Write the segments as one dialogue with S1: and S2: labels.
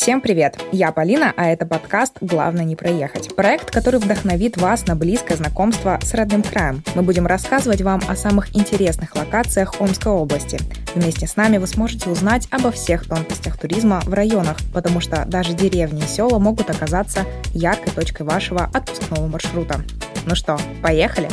S1: Всем привет! Я Полина, а это подкаст «Главное не проехать». Проект, который вдохновит вас на близкое знакомство с родным краем. Мы будем рассказывать вам о самых интересных локациях Омской области. Вместе с нами вы сможете узнать обо всех тонкостях туризма в районах, потому что даже деревни и села могут оказаться яркой точкой вашего отпускного маршрута. Ну что, поехали?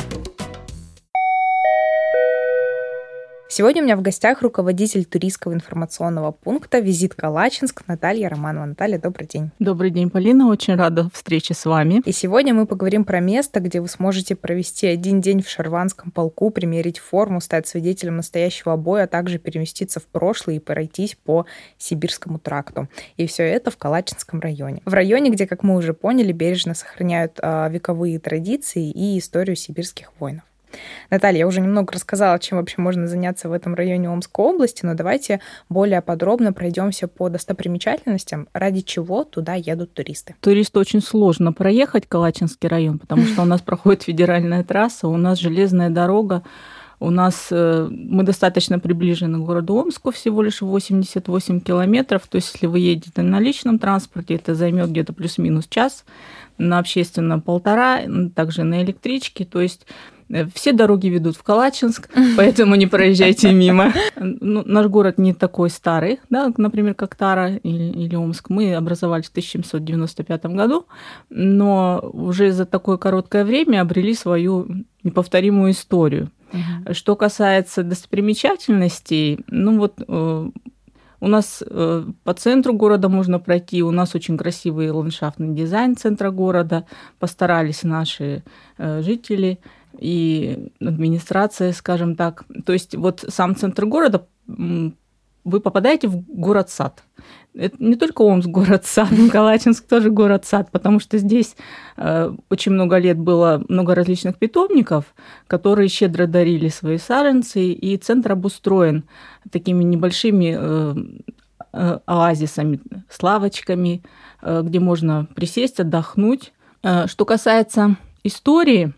S1: Сегодня у меня в гостях руководитель туристского информационного пункта «Визит Калачинск» Наталья Романова. Наталья, добрый день.
S2: Добрый день, Полина. Очень рада встрече с вами.
S1: И сегодня мы поговорим про место, где вы сможете провести один день в Шарванском полку, примерить форму, стать свидетелем настоящего боя, а также переместиться в прошлое и пройтись по Сибирскому тракту. И все это в Калачинском районе. В районе, где, как мы уже поняли, бережно сохраняют э, вековые традиции и историю сибирских воинов. Наталья, я уже немного рассказала, чем вообще можно заняться в этом районе Омской области, но давайте более подробно пройдемся по достопримечательностям, ради чего туда едут туристы.
S2: Туристу очень сложно проехать Калачинский район, потому что у нас проходит федеральная трасса, у нас железная дорога, у нас э, мы достаточно приближены к городу Омску, всего лишь 88 километров. То есть, если вы едете на личном транспорте, это займет где-то плюс-минус час, на общественном полтора, также на электричке. То есть все дороги ведут в Калачинск, поэтому не проезжайте мимо. Ну, наш город не такой старый, да, например, как Тара или, или Омск. Мы образовались в 1795 году, но уже за такое короткое время обрели свою неповторимую историю. Uh-huh. Что касается достопримечательностей, ну вот э, у нас э, по центру города можно пройти, у нас очень красивый ландшафтный дизайн центра города, постарались наши жители и администрация, скажем так. То есть вот сам центр города, вы попадаете в город-сад. Это не только Омск город-сад, Калачинск тоже город-сад, потому что здесь э, очень много лет было много различных питомников, которые щедро дарили свои саженцы, и центр обустроен такими небольшими э, э, оазисами, с лавочками, где можно присесть, отдохнуть. Что касается истории,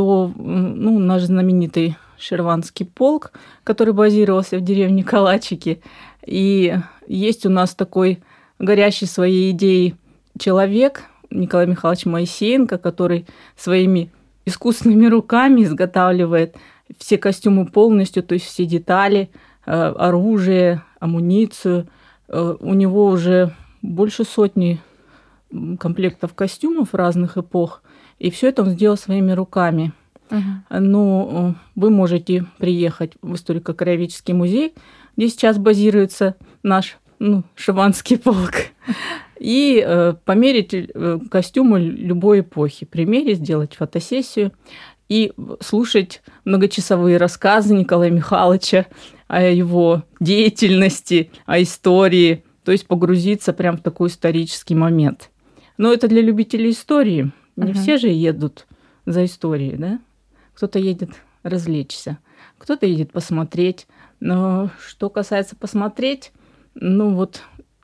S2: то ну, наш знаменитый Шерванский полк, который базировался в деревне Калачики. И есть у нас такой горящий своей идеей человек, Николай Михайлович Моисеенко, который своими искусственными руками изготавливает все костюмы полностью, то есть все детали, э, оружие, амуницию. Э, у него уже больше сотни комплектов костюмов разных эпох. И все это он сделал своими руками. Uh-huh. Ну, вы можете приехать в историко-краеведческий музей, где сейчас базируется наш ну, Шиванский полк, и э, померить э, костюмы любой эпохи, примерить, сделать фотосессию и слушать многочасовые рассказы Николая Михайловича о его деятельности, о истории, то есть погрузиться прям в такой исторический момент. Но это для любителей истории. Не uh-huh. все же едут за историей, да? Кто-то едет развлечься, кто-то едет посмотреть. Но что касается посмотреть, ну вот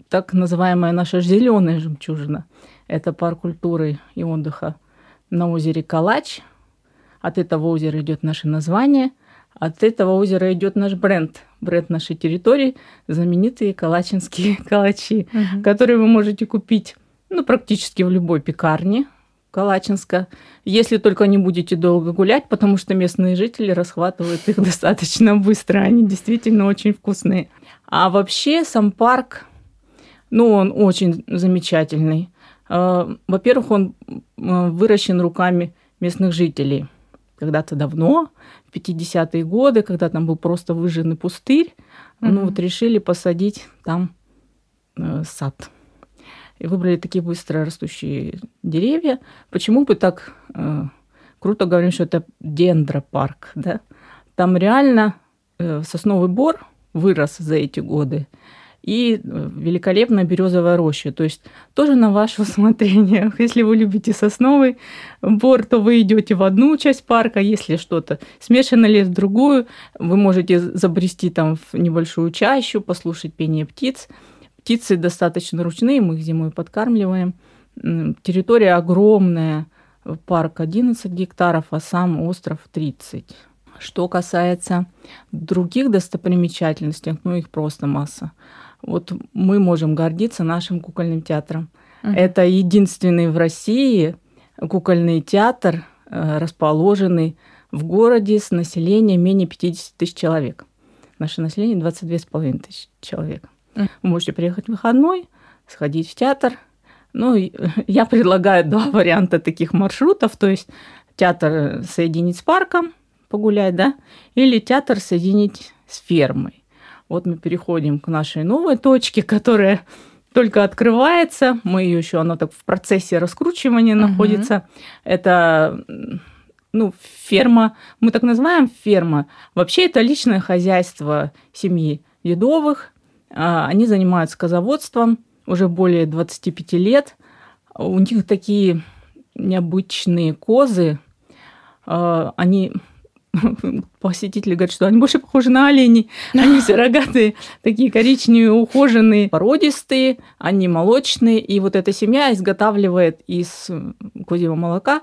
S2: так называемая наша зеленая жемчужина, это парк культуры и отдыха на озере Калач. От этого озера идет наше название, от этого озера идет наш бренд, бренд нашей территории, знаменитые калачинские калачи, угу. которые вы можете купить ну, практически в любой пекарне Калачинска, если только не будете долго гулять, потому что местные жители расхватывают их достаточно быстро. Они действительно очень вкусные. А вообще сам парк, ну, он очень замечательный. А, во-первых, он выращен руками местных жителей. Когда-то давно, в 50-е годы, когда там был просто выжженный пустырь, mm-hmm. ну вот решили посадить там э, сад и выбрали такие быстро растущие деревья. Почему бы так э, круто говорим, что это дендропарк, да? Там реально э, сосновый бор вырос за эти годы, и э, великолепная березовая роща. То есть тоже на ваше усмотрение. Если вы любите сосновый бор, то вы идете в одну часть парка. Если что-то смешано лес в другую, вы можете забрести там в небольшую чащу, послушать пение птиц птицы достаточно ручные, мы их зимой подкармливаем. Территория огромная, парк 11 гектаров, а сам остров 30. Что касается других достопримечательностей, ну их просто масса. Вот мы можем гордиться нашим кукольным театром. Uh-huh. Это единственный в России кукольный театр, э, расположенный в городе с населением менее 50 тысяч человек. Наше население 22,5 тысяч человек. Вы можете приехать в выходной, сходить в театр. Ну, я предлагаю два варианта таких маршрутов, то есть театр соединить с парком, погулять, да, или театр соединить с фермой. Вот мы переходим к нашей новой точке, которая только открывается. Мы ее еще, она так в процессе раскручивания угу. находится. Это ну, ферма, мы так называем ферма. Вообще это личное хозяйство семьи Едовых. А, они занимаются козоводством уже более 25 лет. У них такие необычные козы. А, они посетители говорят, что они больше похожи на оленей. Они все рогатые, такие коричневые, ухоженные, породистые, они молочные. И вот эта семья изготавливает из козьего молока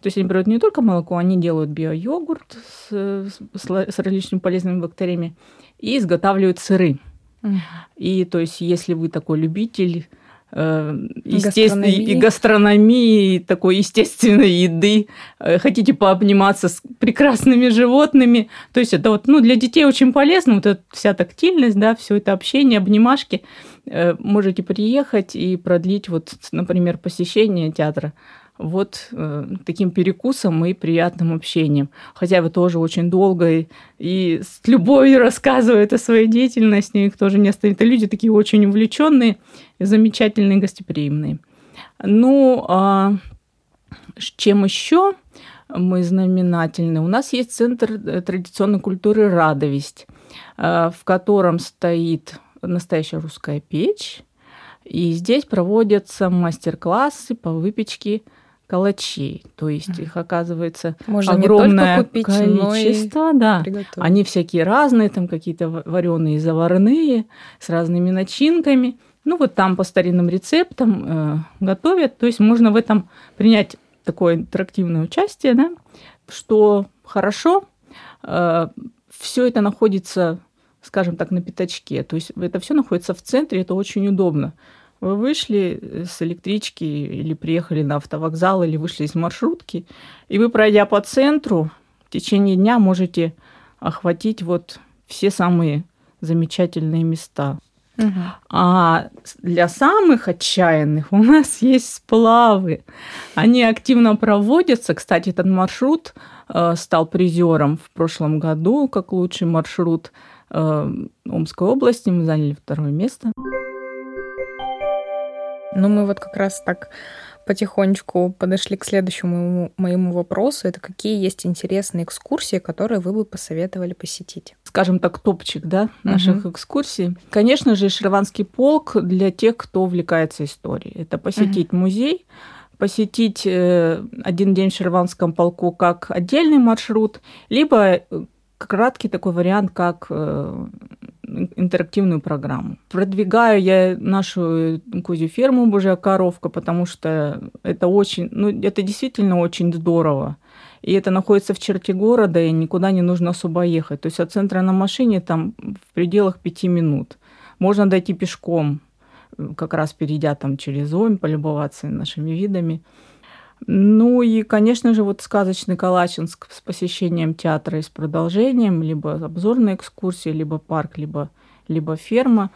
S2: то есть они берут не только молоко, они делают био-йогурт с, с, с различными полезными бактериями и изготавливают сыры. Mm. И то есть, если вы такой любитель Э, естественной и гастрономии, такой естественной еды, э, хотите пообниматься с прекрасными животными. То есть это вот, ну, для детей очень полезно, вот эта вся тактильность, да, все это общение, обнимашки. Э, можете приехать и продлить вот, например, посещение театра вот э, таким перекусом и приятным общением. Хотя вы тоже очень долго и, и с любовью рассказывают о своей деятельности, их тоже не оставит. Это люди такие очень увлеченные, замечательные, гостеприимные. Ну, а чем еще мы знаменательны? У нас есть Центр э, традиционной культуры «Радовесть», э, в котором стоит настоящая русская печь, и здесь проводятся мастер-классы по выпечке калачей. То есть их оказывается Можно огромное купить, количество. да. Они всякие разные, там какие-то вареные заварные, с разными начинками. Ну вот там по старинным рецептам э, готовят. То есть можно в этом принять такое интерактивное участие, да, что хорошо. Э, все это находится, скажем так, на пятачке. То есть это все находится в центре, это очень удобно. Вы вышли э, с электрички или приехали на автовокзал или вышли из маршрутки, и вы, пройдя по центру, в течение дня можете охватить вот все самые замечательные места. Угу. А для самых отчаянных у нас есть сплавы. Они активно проводятся. Кстати, этот маршрут э, стал призером в прошлом году как лучший маршрут э, Омской области. Мы заняли второе место.
S1: Ну, мы вот как раз так потихонечку подошли к следующему моему вопросу. Это какие есть интересные экскурсии, которые вы бы посоветовали посетить?
S2: Скажем так, топчик, да, наших угу. экскурсий. Конечно же, Шерванский полк для тех, кто увлекается историей. Это посетить угу. музей, посетить э, один день в Шерванском полку как отдельный маршрут, либо э, краткий такой вариант, как э, интерактивную программу. Продвигаю я нашу козью ферму «Божья коровка», потому что это очень, ну, это действительно очень здорово. И это находится в черте города, и никуда не нужно особо ехать. То есть от центра на машине там в пределах пяти минут. Можно дойти пешком, как раз перейдя там через Омь, полюбоваться нашими видами. Ну и, конечно же, вот сказочный Калачинск с посещением театра и с продолжением, либо обзорная экскурсия, либо парк, либо, либо ферма.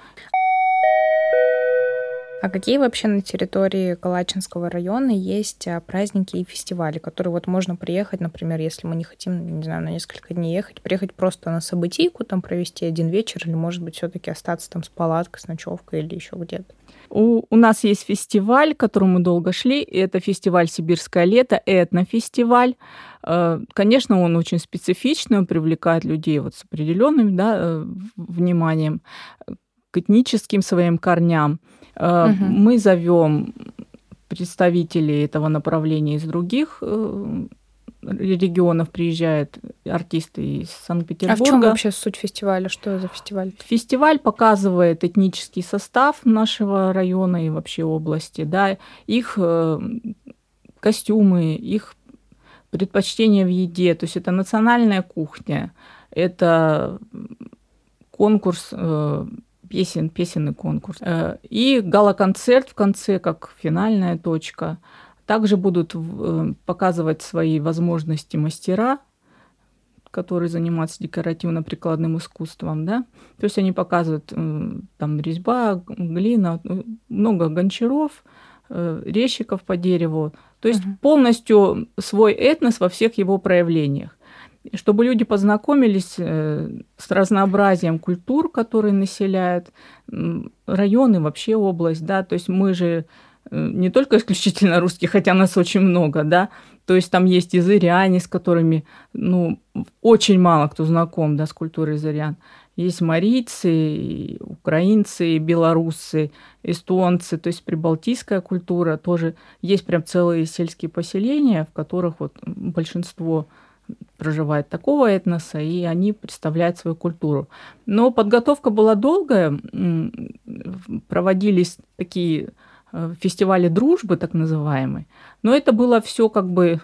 S1: А какие вообще на территории Калачинского района есть а, праздники и фестивали, которые вот можно приехать, например, если мы не хотим, не знаю, на несколько дней ехать, приехать просто на событийку, там провести один вечер, или, может быть, все таки остаться там с палаткой, с ночевкой или еще где-то?
S2: У, у нас есть фестиваль, к которому мы долго шли. Это фестиваль «Сибирское лето», этнофестиваль. Э, конечно, он очень специфичный, он привлекает людей вот с определенным да, э, вниманием к этническим своим корням. Угу. Мы зовем представителей этого направления из других регионов приезжают артисты из Санкт-Петербурга.
S1: А в чем вообще суть фестиваля? Что за фестиваль?
S2: Фестиваль показывает этнический состав нашего района и вообще области, да, их э, костюмы, их предпочтения в еде. То есть это национальная кухня, это конкурс э, песен, песенный конкурс. Э, и гала-концерт в конце, как финальная точка. Также будут э, показывать свои возможности мастера, которые занимаются декоративно-прикладным искусством, да, то есть они показывают там резьба, глина, много гончаров, резчиков по дереву, то есть угу. полностью свой этнос во всех его проявлениях. Чтобы люди познакомились э, с разнообразием культур, которые населяют районы, вообще область, да, то есть мы же э, не только исключительно русские, хотя нас очень много, да, то есть там есть и зыряне, с которыми, ну, очень мало кто знаком, да, с культурой зырян. Есть марийцы, украинцы, белорусы, эстонцы, то есть прибалтийская культура тоже. Есть прям целые сельские поселения, в которых вот большинство проживает такого этноса, и они представляют свою культуру. Но подготовка была долгая, проводились такие э, фестивали дружбы, так называемые, но это было все как бы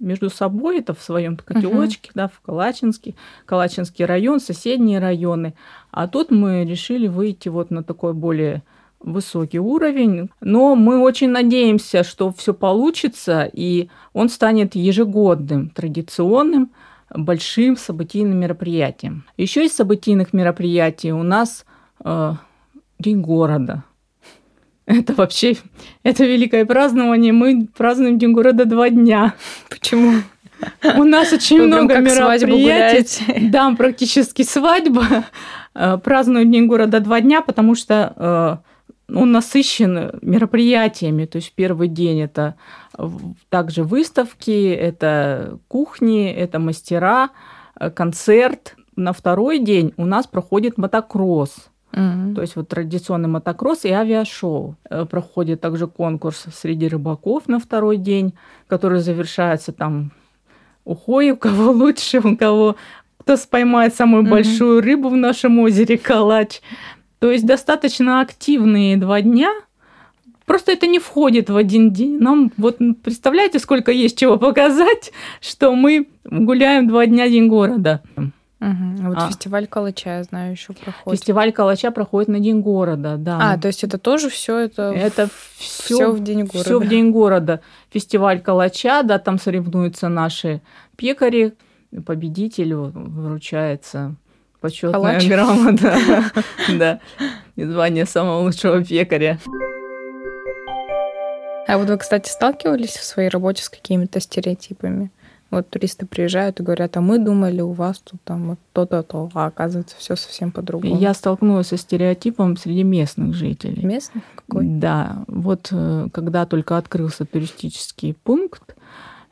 S2: между собой, это в своем котелочке, uh-huh. да, в Калачинске, Калачинский район, соседние районы. А тут мы решили выйти вот на такой более высокий уровень, но мы очень надеемся, что все получится, и он станет ежегодным, традиционным, большим событийным мероприятием. Еще из событийных мероприятий у нас э, День города. Это вообще, это великое празднование. Мы празднуем День города два дня.
S1: Почему?
S2: У нас очень много мероприятий. Да, практически свадьба. Э, празднуем День города два дня, потому что э, он насыщен мероприятиями. То есть первый день это также выставки, это кухни, это мастера, э, концерт. На второй день у нас проходит мотокросс. Mm-hmm. То есть вот традиционный мотокросс и авиашоу. Э, проходит также конкурс среди рыбаков на второй день, который завершается там ухой, у кого лучше, у кого кто споймает самую mm-hmm. большую рыбу в нашем озере Калач. То есть достаточно активные два дня. Просто это не входит в один день. Нам вот представляете, сколько есть чего показать, что мы гуляем два дня День города.
S1: Угу. вот а. фестиваль Калача, я знаю, еще проходит.
S2: Фестиваль Калача проходит на День города, да.
S1: А, то есть это тоже все это.
S2: Это все в День города. Все в День города. Фестиваль Калача, да, там соревнуются наши пекари, победителю вручается Почетная грамота. Да. И звание самого лучшего пекаря.
S1: А вот вы, кстати, сталкивались в своей работе с какими-то стереотипами? Вот туристы приезжают и говорят, а мы думали, у вас тут там вот то-то, то, а оказывается все совсем по-другому.
S2: Я столкнулась со стереотипом среди местных жителей.
S1: Местных? Какой?
S2: Да. Вот э, когда только открылся туристический пункт,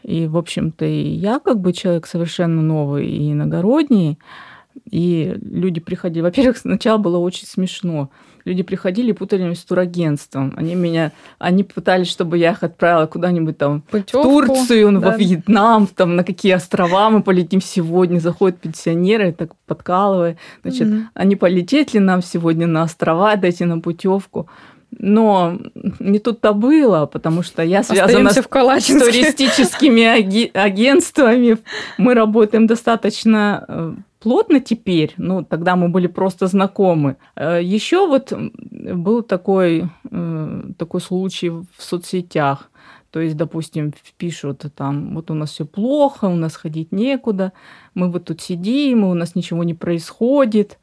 S2: и, в общем-то, и я как бы человек совершенно новый и иногородний, и люди приходили. Во-первых, сначала было очень смешно. Люди приходили и путали меня с турагентством. Они меня, они пытались, чтобы я их отправила куда-нибудь там Путевку, в Турцию, да. во Вьетнам, там на какие острова мы полетим сегодня. Заходят пенсионеры, так подкалывая. Значит, mm они полететь ли нам сегодня на острова, дайте нам путевку. Но не тут-то было, потому что я связана с, с туристическими агентствами. Мы работаем достаточно э, плотно теперь, ну, тогда мы были просто знакомы. Э, Еще вот был такой, э, такой случай в соцсетях. То есть, допустим, пишут там, вот у нас все плохо, у нас ходить некуда, мы вот тут сидим, у нас ничего не происходит.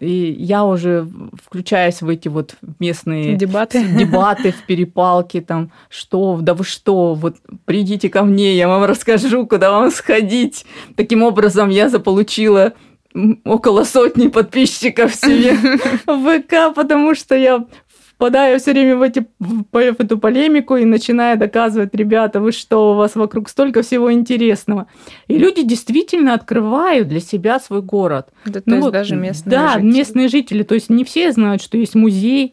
S2: И я уже включаюсь в эти вот местные
S1: дебаты,
S2: дебаты в перепалке, там, что, да вы что, вот придите ко мне, я вам расскажу, куда вам сходить. Таким образом, я заполучила около сотни подписчиков себе в ВК, потому что я впадаю все время в, эти, в эту полемику и начинаю доказывать, ребята, вы что, у вас вокруг столько всего интересного. И люди действительно открывают для себя свой город.
S1: Да, ну, то есть даже местные
S2: да, жители. местные жители. То есть не все знают, что есть музей.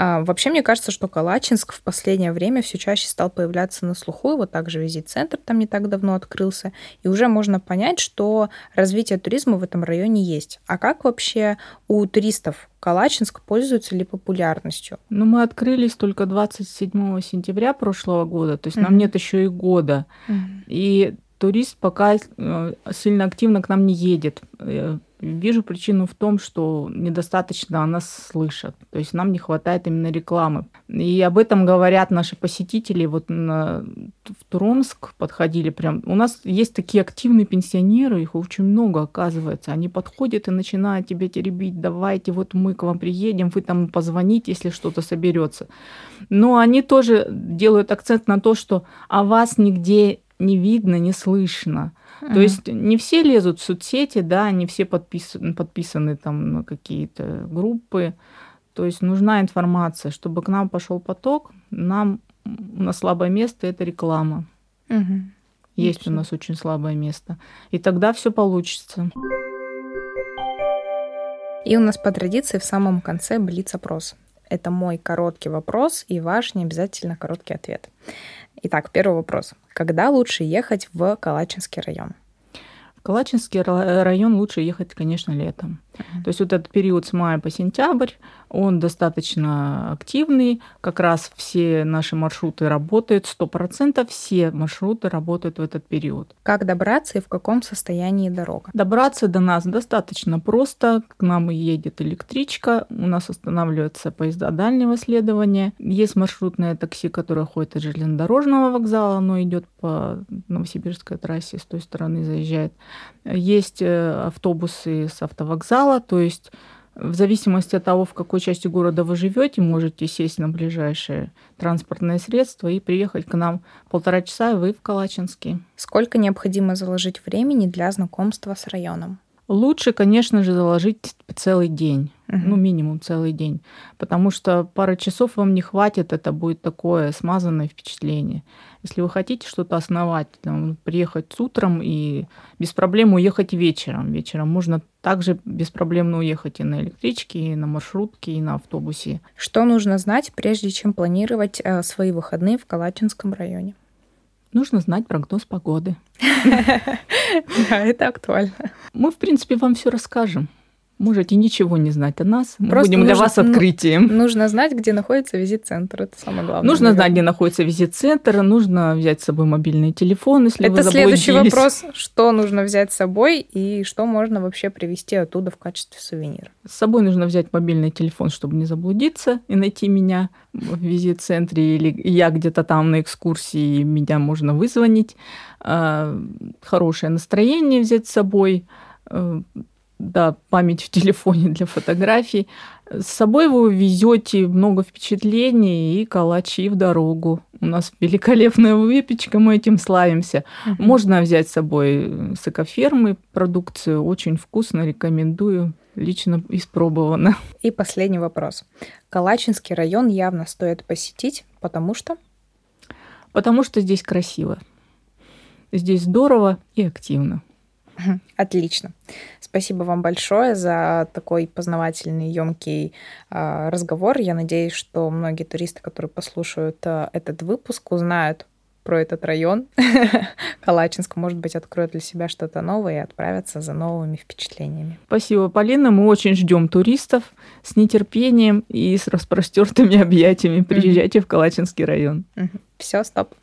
S1: А, вообще, мне кажется, что Калачинск в последнее время все чаще стал появляться на слуху. Вот также визит-центр там не так давно открылся. И уже можно понять, что развитие туризма в этом районе есть. А как вообще у туристов Калачинск пользуется ли популярностью?
S2: Ну, мы открылись только 27 сентября прошлого года, то есть mm-hmm. нам нет еще и года. Mm-hmm. И турист пока э, сильно активно к нам не едет. Э, вижу причину в том, что недостаточно о нас слышат. То есть нам не хватает именно рекламы. И об этом говорят наши посетители. Вот на, в Туромск подходили прям. У нас есть такие активные пенсионеры, их очень много оказывается. Они подходят и начинают тебя теребить. Давайте, вот мы к вам приедем, вы там позвоните, если что-то соберется. Но они тоже делают акцент на то, что о вас нигде не видно, не слышно. Uh-huh. То есть не все лезут в соцсети, да, не все подписаны, подписаны там на какие-то группы. То есть нужна информация, чтобы к нам пошел поток. Нам на слабое место это реклама. Uh-huh. Есть у нас очень слабое место. И тогда все получится.
S1: И у нас по традиции в самом конце блиц-опрос. Это мой короткий вопрос и ваш не обязательно короткий ответ. Итак, первый вопрос. Когда лучше ехать в Калачинский район?
S2: В Калачинский район лучше ехать, конечно, летом. Uh-huh. То есть вот этот период с мая по сентябрь, он достаточно активный. Как раз все наши маршруты работают, 100% все маршруты работают в этот период.
S1: Как добраться и в каком состоянии дорога?
S2: Добраться до нас достаточно просто. К нам едет электричка, у нас останавливаются поезда дальнего следования. Есть маршрутное такси, которое ходит от железнодорожного вокзала, оно идет по Новосибирской трассе, с той стороны заезжает. Есть э, автобусы с автовокзала, то есть в зависимости от того, в какой части города вы живете, можете сесть на ближайшее транспортное средство и приехать к нам полтора часа, и вы в Калачинске.
S1: Сколько необходимо заложить времени для знакомства с районом?
S2: Лучше, конечно же, заложить целый день, ну минимум целый день, потому что пара часов вам не хватит, это будет такое смазанное впечатление. Если вы хотите что-то основать, там, приехать с утром и без проблем уехать вечером. Вечером можно также беспроблемно уехать и на электричке, и на маршрутке, и на автобусе.
S1: Что нужно знать, прежде чем планировать э, свои выходные в Калачинском районе?
S2: Нужно знать прогноз погоды.
S1: Да, это актуально.
S2: Мы, в принципе, вам все расскажем. Можете ничего не знать о нас. Мы Просто будем нужно, для вас открытием.
S1: Нужно знать, где находится визит-центр. Это самое главное.
S2: Нужно наверное. знать, где находится визит-центр. Нужно взять с собой мобильный телефон, если
S1: Это
S2: вы
S1: следующий вопрос. Что нужно взять с собой и что можно вообще привезти оттуда в качестве сувенира?
S2: С собой нужно взять мобильный телефон, чтобы не заблудиться и найти меня в визит-центре. Или я где-то там на экскурсии, меня можно вызвонить. А, хорошее настроение взять с собой а, да, память в телефоне для фотографий. С собой вы везете много впечатлений и калачи в дорогу. У нас великолепная выпечка, мы этим славимся. Uh-huh. Можно взять с собой с экофермы продукцию, очень вкусно, рекомендую, лично испробовано.
S1: И последний вопрос. Калачинский район явно стоит посетить, потому что?
S2: Потому что здесь красиво. Здесь здорово и активно.
S1: Отлично. Спасибо вам большое за такой познавательный, емкий э, разговор. Я надеюсь, что многие туристы, которые послушают э, этот выпуск, узнают про этот район. Калачинск, может быть, откроют для себя что-то новое и отправятся за новыми впечатлениями.
S2: Спасибо, Полина. Мы очень ждем туристов с нетерпением и с распростертыми объятиями. Приезжайте в Калачинский район.
S1: Все, стоп.